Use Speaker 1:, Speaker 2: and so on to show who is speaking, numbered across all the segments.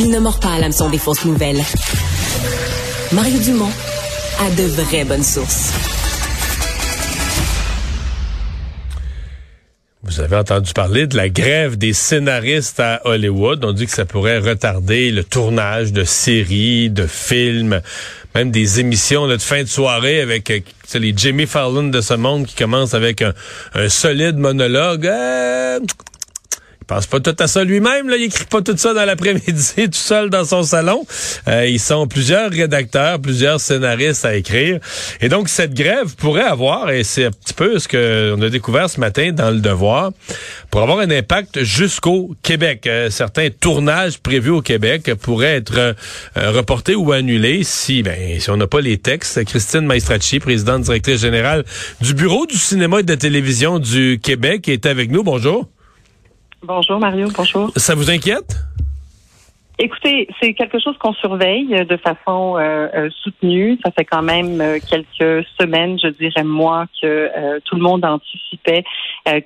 Speaker 1: Il ne mord pas à l'hameçon des fausses nouvelles. Mario Dumont a de vraies bonnes sources.
Speaker 2: Vous avez entendu parler de la grève des scénaristes à Hollywood. On dit que ça pourrait retarder le tournage de séries, de films, même des émissions de fin de soirée avec euh, les Jimmy Fallon de ce monde qui commencent avec un, solide monologue. Euh, pense pas tout à ça lui-même. Là, il écrit pas tout ça dans l'après-midi, tout seul dans son salon. Euh, ils sont plusieurs rédacteurs, plusieurs scénaristes à écrire. Et donc, cette grève pourrait avoir, et c'est un petit peu ce qu'on a découvert ce matin dans Le Devoir, pour avoir un impact jusqu'au Québec. Euh, certains tournages prévus au Québec pourraient être euh, reportés ou annulés si, ben, si on n'a pas les textes. Christine Maestracci, présidente directrice générale du Bureau du cinéma et de la télévision du Québec, est avec nous. Bonjour.
Speaker 3: Bonjour Mario, bonjour.
Speaker 2: Ça vous inquiète?
Speaker 3: Écoutez, c'est quelque chose qu'on surveille de façon euh, euh, soutenue. Ça fait quand même euh, quelques semaines, je dirais moi, que tout le monde anticipait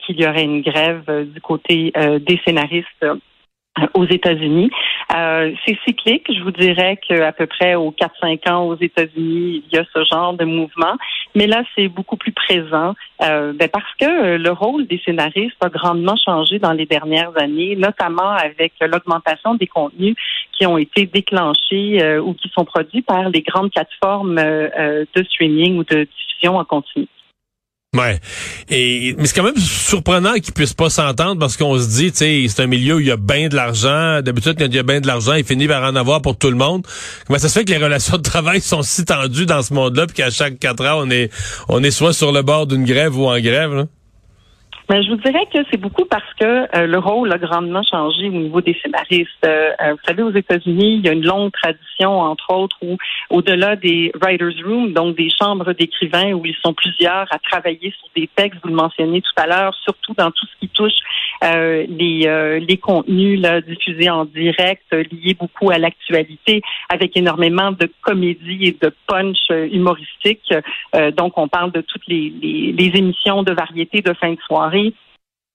Speaker 3: qu'il y aurait une grève du côté des scénaristes aux États-Unis. Euh, c'est cyclique. Je vous dirais qu'à peu près aux 4-5 ans aux États-Unis, il y a ce genre de mouvement. Mais là, c'est beaucoup plus présent euh, ben parce que le rôle des scénaristes a grandement changé dans les dernières années, notamment avec l'augmentation des contenus qui ont été déclenchés euh, ou qui sont produits par les grandes plateformes de streaming ou de diffusion en continu.
Speaker 2: Ouais. Et mais c'est quand même surprenant qu'ils puissent pas s'entendre parce qu'on se dit, c'est un milieu où il y a bien de l'argent. D'habitude, quand il y a bien de l'argent, il finit par en avoir pour tout le monde. Comment ça se fait que les relations de travail sont si tendues dans ce monde-là, puis qu'à chaque quatre ans, on est on est soit sur le bord d'une grève ou en grève? Là?
Speaker 3: Mais je vous dirais que c'est beaucoup parce que euh, le rôle a grandement changé au niveau des scénaristes. Euh, euh, vous savez, aux États-Unis, il y a une longue tradition, entre autres, où au-delà des writers' rooms, donc des chambres d'écrivains où ils sont plusieurs à travailler sur des textes, vous le mentionnez tout à l'heure, surtout dans tout ce qui touche les, les contenus diffusés en direct, liés beaucoup à l'actualité, avec énormément de comédie et de punch humoristique. donc, on parle de toutes les, les, les émissions de variété de fin de soirée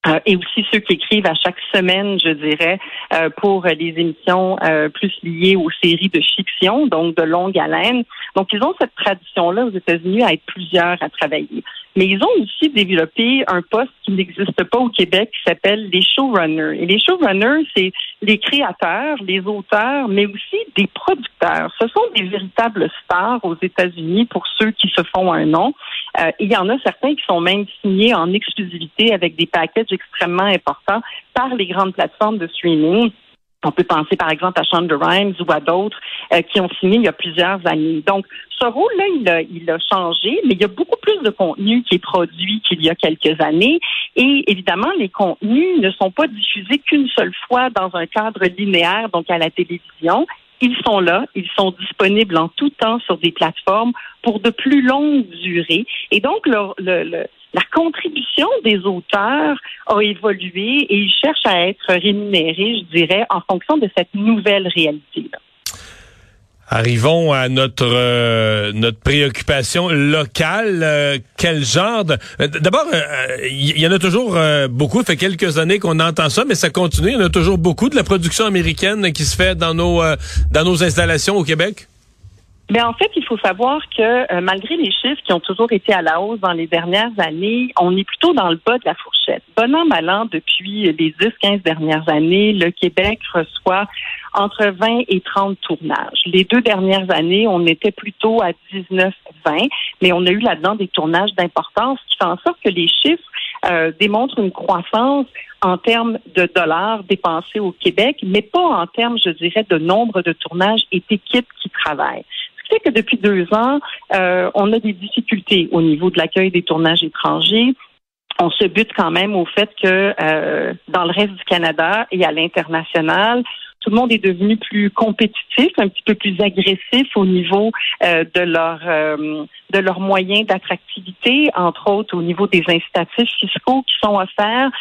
Speaker 3: euh, et aussi ceux qui écrivent à chaque semaine, je dirais, euh, pour les émissions euh, plus liées aux séries de fiction, donc de longue haleine. Donc, ils ont cette tradition-là aux États-Unis à être plusieurs à travailler. Mais ils ont aussi développé un poste qui n'existe pas au Québec qui s'appelle les showrunners. Et les showrunners, c'est les créateurs, les auteurs, mais aussi des producteurs. Ce sont des véritables stars aux États-Unis pour ceux qui se font un nom. Euh, il y en a certains qui sont même signés en exclusivité avec des packages extrêmement importants par les grandes plateformes de streaming. On peut penser par exemple à Shonda Rhimes ou à d'autres euh, qui ont signé il y a plusieurs années. Donc, ce rôle-là, il il a changé, mais il y a beaucoup plus de contenu qui est produit qu'il y a quelques années. Et évidemment, les contenus ne sont pas diffusés qu'une seule fois dans un cadre linéaire, donc à la télévision. Ils sont là, ils sont disponibles en tout temps sur des plateformes pour de plus longues durées. Et donc, le, le, la contribution des auteurs a évolué et ils cherchent à être rémunérés, je dirais, en fonction de cette nouvelle réalité-là.
Speaker 2: Arrivons à notre euh, notre préoccupation locale. Euh, quel genre de... Euh, d'abord, il y, en a toujours beaucoup. Ça fait quelques années qu'on entend ça, mais ça continue. Il y en a toujours beaucoup de la production américaine qui se fait dans nos dans nos installations au Québec.
Speaker 3: Mais en fait, il faut savoir que euh, malgré les chiffres qui ont toujours été à la hausse dans les dernières années, on est plutôt dans le bas de la fourchette. Bon an, mal an, depuis les 10-15 dernières années, le Québec reçoit entre 20 et 30 tournages. Les deux dernières années, on était plutôt à 19-20, mais on a eu là-dedans des tournages d'importance qui font en sorte que les chiffres euh, démontrent une croissance en termes de dollars dépensés au Québec, mais pas en termes, je dirais, de nombre de tournages et d'équipes qui travaillent fait que depuis deux ans, euh, on a des difficultés au niveau de l'accueil des tournages étrangers. On se bute quand même au fait que euh, dans le reste du Canada et à l'international, tout le monde est devenu plus compétitif, un petit peu plus agressif au niveau euh, de leur de leurs moyens d'attractivité, entre autres au niveau des incitatifs fiscaux qui sont offerts.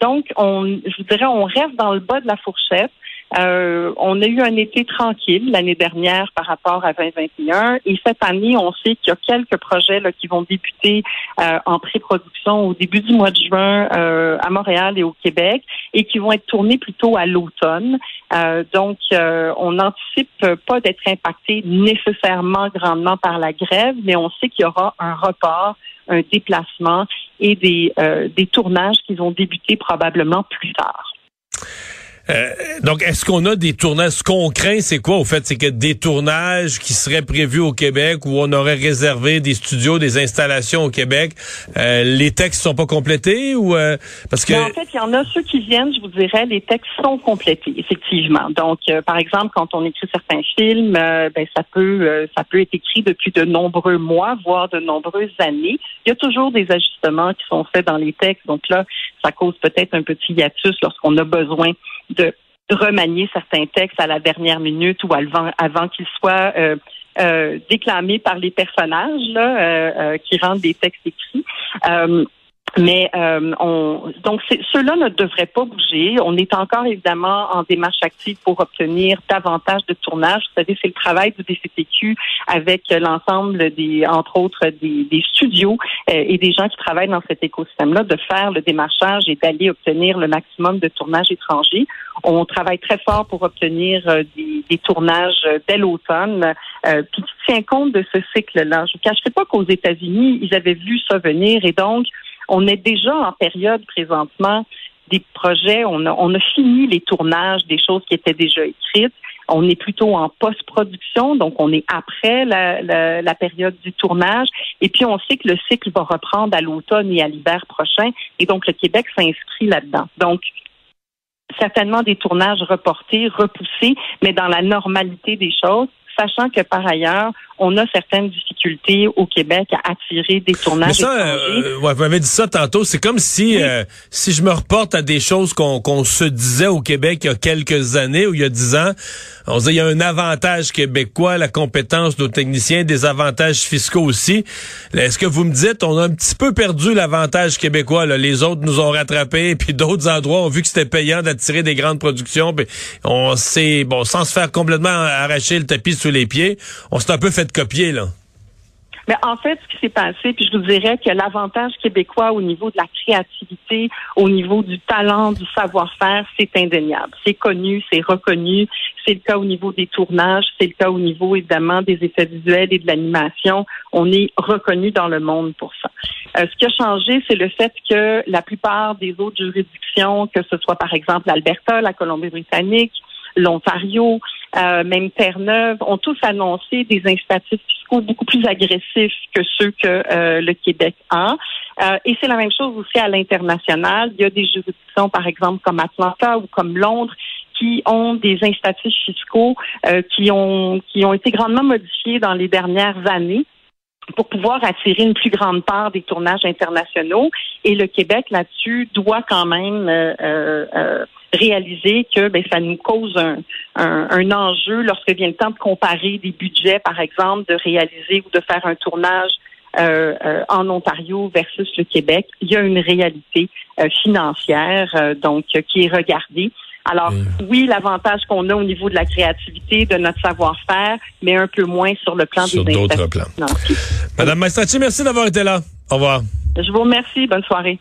Speaker 3: donc, on, je dirais, on reste dans le bas de la fourchette. Euh, on a eu un été tranquille l'année dernière par rapport à 2021 et cette année, on sait qu'il y a quelques projets qui vont débuter euh, en pré-production au début du mois de juin euh, à Montréal et au Québec et qui vont être tournés plutôt à l'automne. donc, on n'anticipe pas d'être impacté nécessairement grandement par la grève, mais on sait qu'il y aura un report un déplacement et des, des tournages qui vont débuter probablement plus tard.
Speaker 2: Euh, donc, est-ce qu'on a des tournages? Ce qu'on craint, c'est quoi, au fait? C'est que des tournages qui seraient prévus au Québec où on aurait réservé des studios, des installations au Québec, euh, les textes sont pas complétés ou euh, parce que...
Speaker 3: Ben, en fait, il y en a ceux qui viennent, je vous dirais, les textes sont complétés, effectivement. Donc, par exemple, quand on écrit certains films, ben ça peut ça peut être écrit depuis de nombreux mois, voire de nombreuses années. Il y a toujours des ajustements qui sont faits dans les textes. Donc là, ça cause peut-être un petit hiatus lorsqu'on a besoin remanier certains textes à la dernière minute ou avant, qu'ils soient euh, euh, déclamés par les personnages euh, qui rendent des textes écrits. Mais euh, on, donc ceux-là ne devraient pas bouger. On est encore évidemment en démarche active pour obtenir davantage de tournage. Vous savez, c'est le travail du DCTQ avec l'ensemble des, entre autres, des, des studios euh, et des gens qui travaillent dans cet écosystème-là, de faire le démarchage et d'aller obtenir le maximum de tournages étrangers. On travaille très fort pour obtenir euh, des, des, tournages dès l'automne, euh, puis qui tient compte de ce cycle-là. Je ne cacherai pas qu'aux États-Unis, ils avaient vu ça venir et donc on est déjà en période présentement des projets. On a, on a fini les tournages des choses qui étaient déjà écrites. On est plutôt en post-production, donc on est après la, la, période du tournage. Et puis on sait que le cycle va reprendre à l'automne et à l'hiver prochain. Et donc le Québec s'inscrit là-dedans. Donc certainement des tournages reportés, repoussés, mais dans la normalité des choses sachant que par ailleurs, on a certaines difficultés au Québec à attirer des tournages. Mais ça, euh,
Speaker 2: ouais, vous m'avez dit ça tantôt. C'est comme si, euh, si je me reporte à des choses qu'on se disait au Québec il y a quelques années ou il y a dix ans, on disait il y a un avantage québécois, la compétence de nos techniciens, des avantages fiscaux aussi. Est-ce que vous me dites, on a un petit peu perdu l'avantage québécois, là? les autres nous ont rattrapés, puis d'autres endroits ont vu que c'était payant d'attirer des grandes productions, puis on s'est, bon, sans se faire complètement arracher le tapis sous les pieds, on s'est un peu fait copier, là.
Speaker 3: Mais en fait, ce qui s'est passé, puis je vous dirais que l'avantage québécois au niveau de la créativité, au niveau du talent, du savoir-faire, c'est indéniable. C'est connu, c'est reconnu. C'est le cas au niveau des tournages, c'est le cas au niveau évidemment des effets visuels et de l'animation. On est reconnu dans le monde pour ça. Euh, ce qui a changé, c'est le fait que la plupart des autres juridictions, que ce soit par exemple l'Alberta, la Colombie-Britannique, l'Ontario, euh, même Terre-Neuve, ont tous annoncé des incitatifs fiscaux beaucoup plus agressifs que ceux que euh, le Québec a. Euh, et c'est la même chose aussi à l'international. Il y a des juridictions, par exemple, comme Atlanta ou comme Londres, qui ont des incitatifs fiscaux qui ont qui ont été grandement modifiés dans les dernières années pour pouvoir attirer une plus grande part des tournages internationaux. Et le Québec, là-dessus, doit quand même réaliser que ben, ça nous cause un, un, enjeu lorsque vient le temps de comparer des budgets, par exemple, de réaliser ou de faire un tournage euh, euh, en Ontario versus le Québec. Il y a une réalité euh, financière donc qui est regardée. Alors oui, l'avantage qu'on a au niveau de la créativité, de notre savoir-faire, mais un peu moins sur le plan
Speaker 2: sur
Speaker 3: des
Speaker 2: d'autres plans. Madame Maestrati, merci d'avoir été là. Au revoir.
Speaker 3: Je vous remercie. Bonne soirée.